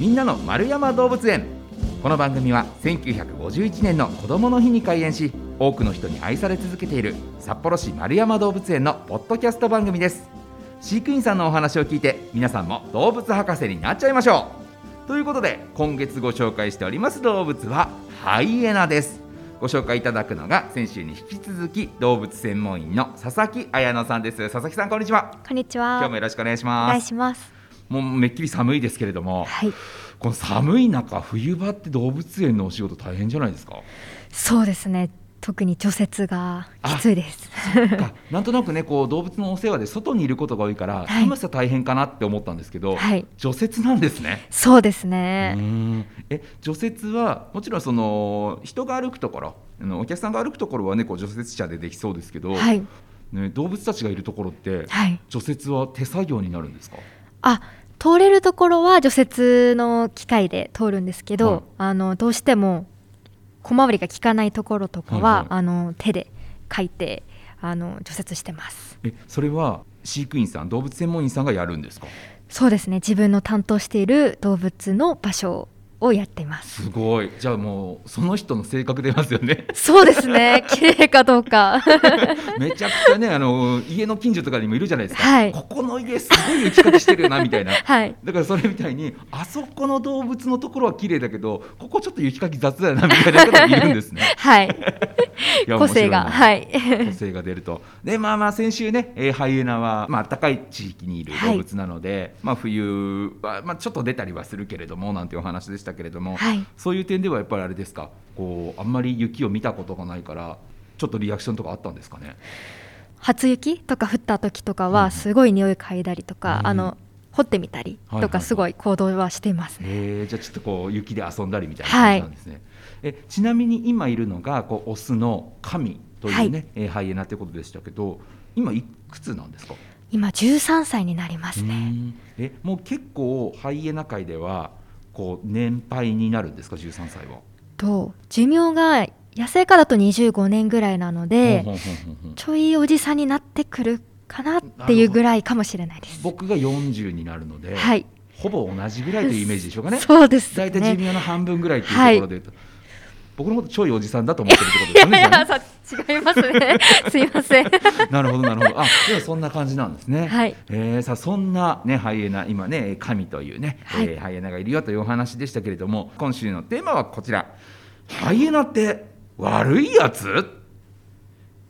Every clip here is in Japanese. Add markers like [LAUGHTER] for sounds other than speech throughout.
みんなの丸山動物園。この番組は1951年の子どもの日に開園し多くの人に愛され続けている札幌市丸山動物園のポッドキャスト番組です。飼育員さんのお話を聞いて皆さんも動物博士になっちゃいましょう。ということで今月ご紹介しております動物はハイエナです。ご紹介いただくのが先週に引き続き動物専門員の佐々木彩乃さんです。佐々木さんこんにちは。こんにちは。今日もよろしくお願いしおます。願いしますもうめっきり寒いですけれども、はい。この寒い中冬場って動物園のお仕事大変じゃないですか？そうですね。特に除雪がきついです。か。[LAUGHS] なんとなくねこう動物のお世話で外にいることが多いから、はい。寒さ大変かなって思ったんですけど、はい。除雪なんですね。そうですうねえ除雪はもちろんその人が歩くところあのお客さんが歩くところはねこう除雪車でできそうですけど、はい。ね、動物たちがいるところって、はい。除雪は手作業になるんですか？あ通れるところは除雪の機械で通るんですけど、はい。あのどうしても小回りが効かないところとかは、はいはい。あの手で書いてあの除雪してます。えそれは飼育員さん動物専門員さんがやるんですか？そうですね。自分の担当している動物の場所をやっています。すごい。じゃあもうその人の性格出ますよね。そうですね。[LAUGHS] 綺麗かどうか。[LAUGHS] めちゃくちゃねあの家の近所とかにもいるじゃないですか、はい。ここの家すごい雪かきしてるよなみたいな。[LAUGHS] はい。だからそれみたいにあそこの動物のところは綺麗だけどここちょっと雪かき雑だよなみたいな方がいるんですね。はい。個性が。はいな。個性が出ると。でまあまあ先週ね、えーハイエナはまあ暖かい地域にいる動物なので、まあ冬はまあちょっと出たりはするけれどもなんていうお話でしたけれども、はい。そういう点ではやっぱりあれですか？こうあんまり雪を見たことがないからちょっとリアクションとかあったんですかね？初雪とか降った時とかうん。はすごい匂い嗅いだりとか、うん。あの掘ってみたりはいはいはい。とかすごい行動はしていますね。えー、じゃあちょっとこう雪で遊んだりみたいな感じなんですね。えちなみに今いるのがこうオスの神というね、えーハイエナということでしたけど今いくつなんですか？今13歳になりますうね。ん。えもう結構ハイエナ界ではこう年配になるんですか？13歳は。と寿命が野生下だと25年ぐらいなのでちょいおじさんになってくるかなっていうぐらいかもしれないです。僕が40になるので、はい、ほぼ同じぐらいというイメージでしょうかね。[LAUGHS] そうです大体寿ね。命の半分ぐらいというところで言うと、僕のことちょいおじさんだと思ってるってことですよね。[LAUGHS] 違いますね。[LAUGHS] すいません。[LAUGHS] なるほどなるほど。あ、ではそんな感じなんですね。はいえーさあそんなねハイエナ今ね神というね、はいえーハイエナがいるよというお話でしたけれども、今週のテーマはこちら。ハイエナって悪いやつ？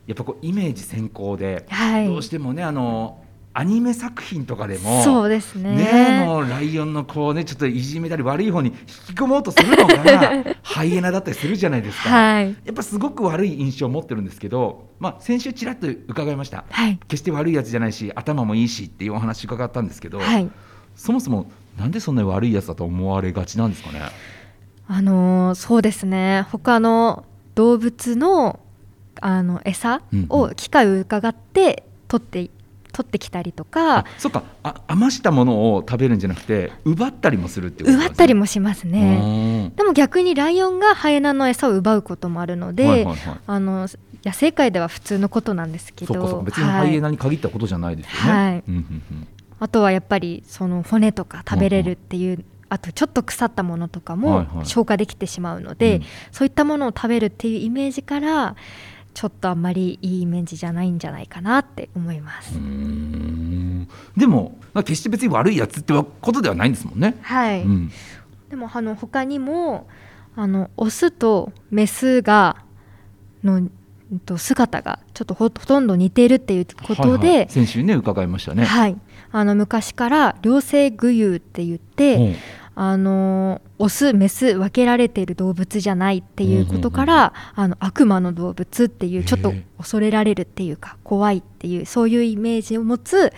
やっぱこうイメージ先行で、はいどうしてもねあのアニメ作品とかでも。そうですね。ねもうライオンのこうねちょっといじめたり悪い方に引き込もうとするのが [LAUGHS] ハイエナだったりするじゃないですか。はいやっぱすごく悪い印象を持ってるんですけど、まあ、先週ちらっと伺いました、はい決して悪いやつじゃないし頭もいいしっていうお話伺ったんですけど、はい。そもそもなんでそんなに悪いやつだと思われがちなんですかね？あのーそうですね他の動物のあの餌を機会を伺って取って取ってきたりとかあ、そっか。あ余したものを食べるんじゃなくて奪ったりもするってこと奪ったりももしますね。でも逆にライオンがハイエナの餌を奪うこともあるので、はいはいはい。あの野生界では普通のことなんですけど別にハイエナに限ったことじゃないですよね。はい。うんうんうん。あとはやっぱりその骨とか食べれるっていう、あとちょっと腐ったものとかはいもはい。消化できてしまうので、うん。そういったものを食べるっていうイメージからちょっとあんまりいいイメージじゃないんじゃないかなって思います。でもまあ決して別に悪いやつってことではないんですもんね。はい、うんでもあの他にもあのオスとメスがの姿がちょっとほほとんど似ているっていうことはいはいで、先週ね伺いましたね。はい、あの昔から両生具有って言って、うんあのオスメス分けられている動物じゃないっていうことから、あの悪魔の動物っていうちょっと恐れられるっていうか怖いっていうそういうイメージを持つ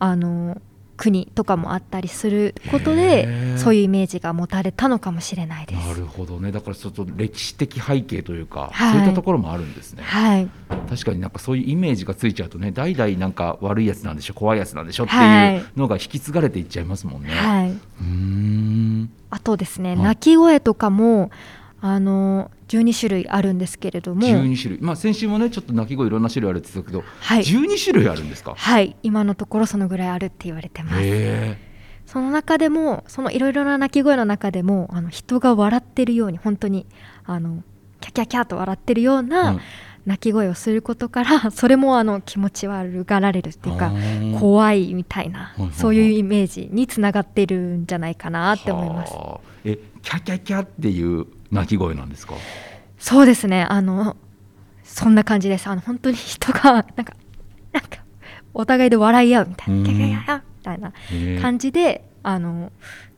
あの国とかもあったりすることへでえ。そういうイメージが持たれたのかもしれないです。なるほどね。だからちょっと歴史的背景というか、はい。そういったところもあるんですね。はい、確かになんかそういうイメージがついちゃうとね代々なんか悪いやつなんでしょ怖いやつなんでしょってはい。いうのが引き継がれていっちゃいますもんね、はい、うーんあとですね、はい。鳴き声とかもあの12種類あるんですけれども、12種類。まあ先週もねちょっと鳴き声いろんな種類あるって言ってたけど、はい。12種類あるんですか？はい、今のところそのぐらいあるって言われてます。その中でもそのいろいろな鳴き声の中でもあの人が笑ってるように本当にあのキャキャキャと笑ってるよううなん鳴き声をすることから、[LAUGHS] それもあの気持ち悪がられるっていうか怖いみたいな、そういうイメージにつながってるんじゃないかなって思います。はあ。えキャキャキャっていう鳴き声なんですか？そうですね。あのそんな感じです。あの本当に人が [LAUGHS] なんかなんかお互いで笑い合うみたいなうん。キャキャキャみたいな感じであの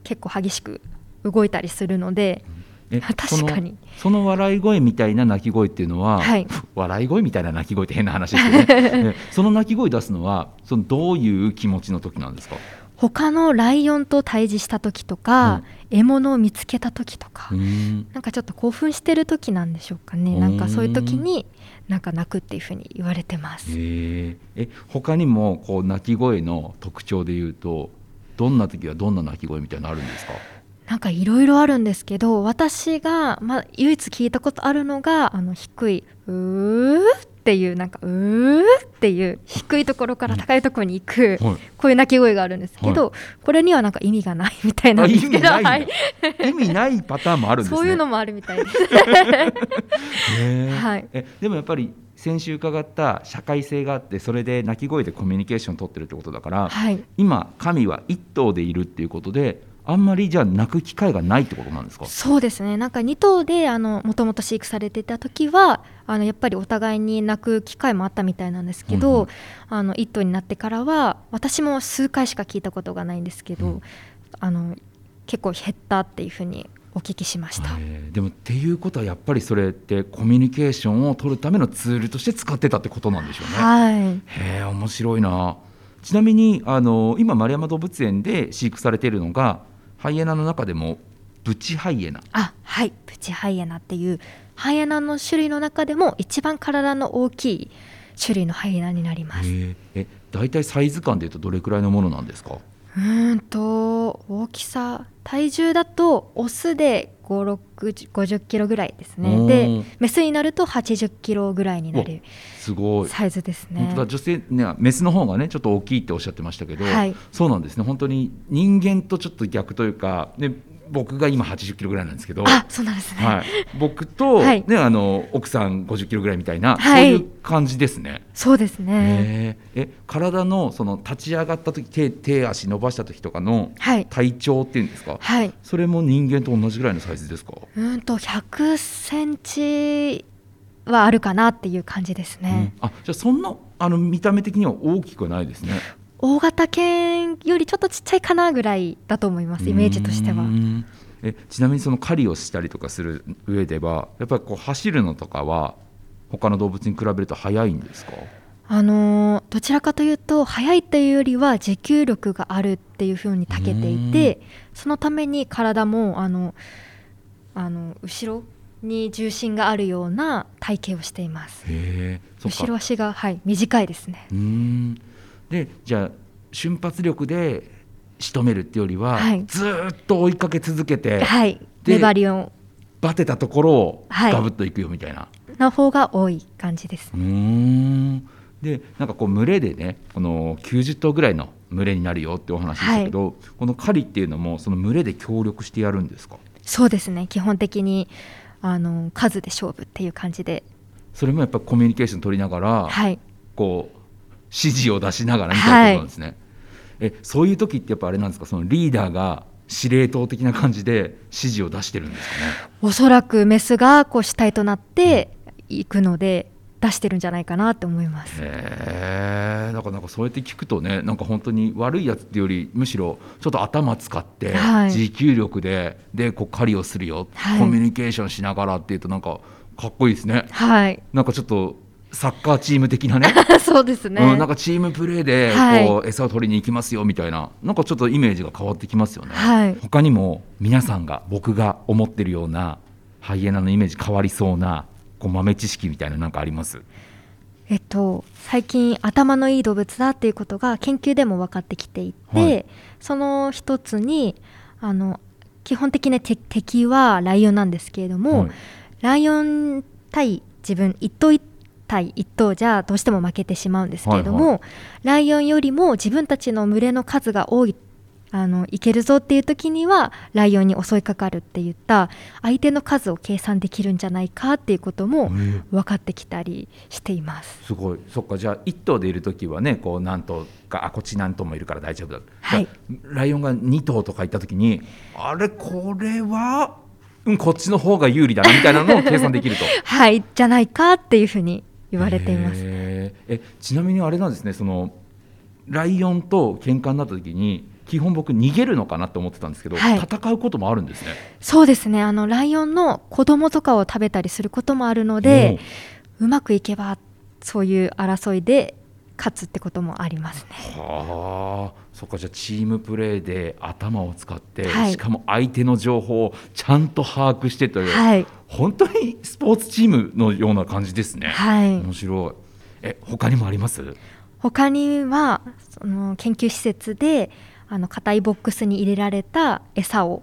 結構激しく動いたりするのでえ確かに。その笑い声みたいな鳴き声っていうのは、はい。[LAUGHS] 笑い声みたいな鳴き声って変な話ですけどね。[LAUGHS] えその鳴き声出すのはそのどういう気持ちの時なんですか？他のライオンと対峙した時とか、獲物を見つけた時とか、うーん。なんかちょっと興奮してる時なんでしょうかね。なんかそういう時になんか泣くっていうふうに言われてます。へええ他にもこう鳴き声の特徴で言うとどんな時はどんな鳴き声みたいなのあるんですか？なんかいろいろあるんですけど私が、まあ、唯一聞いたことあるのがあの低いうーっていうなんかうーっていう低いところから高いところに行く、はい。こういう鳴き声があるんですけど、これにはなんか意味がないみたいな。んあですけど、意味な [LAUGHS] い。意味ないパターンもあるんですね。そういうのもあるみたいです。[LAUGHS] はい。えでもやっぱり先週伺った社会性があってそれで鳴き声でコミュニケーション取ってるってことだから、はい。今神は一頭でいるっていうことであんまりじゃあ鳴く機会がないってことなんですか？そうですね。なんか2頭であのもともと飼育されてた時はあのやっぱりお互いに泣く機会もあったみたいなんですけど、うんうん。あの1頭になってからは私も数回しか聞いたことがないんですけど、うん。あの結構減ったっていうふうにお聞きしました。へえ。でもっていうことはやっぱりそれってコミュニケーションを取るためのツールとして使ってたってことなんでしょうね。はい。へえ面白いな。ちなみにあの今丸山動物園で飼育されているのがハイエナの中でもブチハイエナ。あはい。プチハイエナっていうハイエナの種類の中でも一番体の大きい種類のハイエナになります。へええ大体サイズ感でいうとどれくらいのものなんですか？うーんと大きさ体重だとオスで5 6 50キロぐらいですおねーでメスになると80キロぐらいになるすごい。サイズですね。女性ねメスの方がねちょっと大きいっておっしゃってましたけど、はい。そうなんですね。本当に人間とちょっと逆というか、ね、僕が今80キロぐらいなんですけど、あそうなんですね、はい、僕と、はい。ね、あの奥さん50キロぐらいみたいな、はい。そういう感じですね。そうですね。へええ体のその立ち上がった時手手足伸ばした時とかのはい。体長っていうんですか？はい。それも人間と同じぐらいのサイズですか、うーんと100センチはあるかなっていう感じですね、うん。あじゃあそんなあの見た目的には大きくはないですね大型犬よりちょっとちっちゃいかなぐらいだと思いますイメージとしては。えちなみにその狩りをしたりとかする上ではやっぱりこう走るのとかは他の動物に比べると速いんですか？あのーどちらかというと速いというよりは持久力があるっていうふうに長けていてそのために体もあのあの後ろに重心があるような体型をしています。後ろ足が、はい、短いですね。うーんでじゃあ瞬発力で仕留めるってよりは、はい。ずーっと追いかけ続けて、はい。で粘りをバテたところをはい。ガブッといくよみたいな。の方が多い感じです。うーん。でなんかこう群れでねこの90頭ぐらいの群れになるよってお話でしたけど、この狩りっていうのもその群れで協力してやるんですか？そうですね。基本的にあの数で勝負っていう感じで。それもやっぱりコミュニケーション取りながら、はい。こう指示を出しながらみたい。なことなんですね。えそういう時ってやっぱあれなんですか？そのリーダーが司令塔的な感じで指示を出してるんですかね？おそらくメスがこう主体となっていくので出してるんじゃないかなって思います。へえだからなんかそうやって聞くとねなんか本当に悪いやつっていうよりむしろちょっと頭使ってはい。持久力で、でこう狩りをするよ、はい。コミュニケーションしながらっていうとなんかかっこいいですね。はい。なんかちょっとサッカーチーム的なね。[LAUGHS] そうですね、うん、なんかチームプレーではい。こう餌を取りに行きますよみたいな。なんかちょっとイメージが変わってきますよね、はい。他にも皆さんが僕が思ってるようなハイエナのイメージ変わりそうなこう豆知識みたいななんかあります？えっと、最近頭のいい動物だっていうことが研究でも分かってきていて、はい。その一つにあの基本的に敵敵はライオンなんですけれども、はい。ライオン対自分一頭一対一頭じゃどうしても負けてしまうんですけれども、はいはライオンよりも自分たちの群れの数が多いあのいけるぞっていう時にはライオンに襲いかかるっていった相手の数を計算できるんじゃないかっていうことも分かってきたりしています。すごい。そっか。じゃあ1頭でいる時はねこう何頭かあこっち何頭もいるから大丈夫だ、はい、ライオンが2頭とかいった時にあれこれはうん、こっちの方が有利だなみたいなのを計算できると。[LAUGHS] はいじゃないかっていうふうに言われています。えちなみにあれなんですねそのライオンと喧嘩になった時に基本僕逃げるのかなと思ってたんですけど、はい、戦うこともあるんですね。そうですね。あのライオンの子供とかを食べたりすることもあるのでうまくいけばそういう争いで勝つってこともありますね。はあ、そっかじゃあチームプレーで頭を使って、はい、しかも相手の情報をちゃんと把握してという、はい、本当にスポーツチームのような感じですね。はい、面白い。え他にもあります？他にはその研究施設であの硬いボックスに入れられた餌を、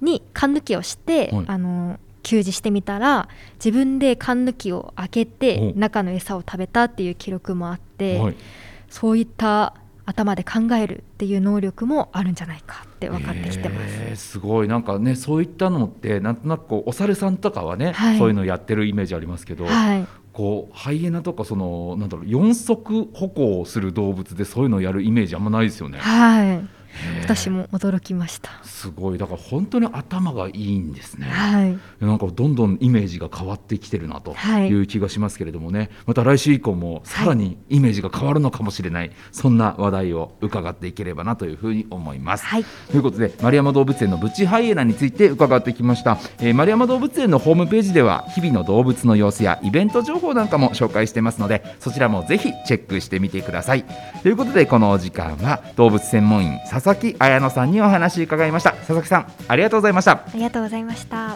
うん、に缶抜きをして、はい、あの給仕してみたら自分で缶抜きを開けて中の餌を食べたっていう記録もあって、はい、そういった頭で考えるっていう能力もあるんじゃないかって分かってきてます、えー、すごい。なんかねそういったのってなんとなくこうお猿さんとかはね、はい、そういうのやってるイメージありますけど、はい、こうハイエナとかそのなんだろう四足歩行する動物でそういうのをやるイメージあんまないですよね。はい私も驚きました。すごい。だから本当に頭がいいんですね、はい、なんかどんどんイメージが変わってきてるなとい。う気がしますけれどもね、はい、また来週以降もさらにイメージが変わるのかもしれない、はい、そんな話題を伺っていければなというふうに思います、ということで丸山動物園のブチハイエナについて伺ってきました、えー、丸山動物園のホームページでは日々の動物の様子やイベント情報なんかも紹介してますのでそちらもぜひチェックしてみてください。ということでこのお時間は動物専門員佐々木彩乃さんにお話伺いました。佐々木さんありがとうございました。ありがとうございました。